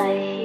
ấy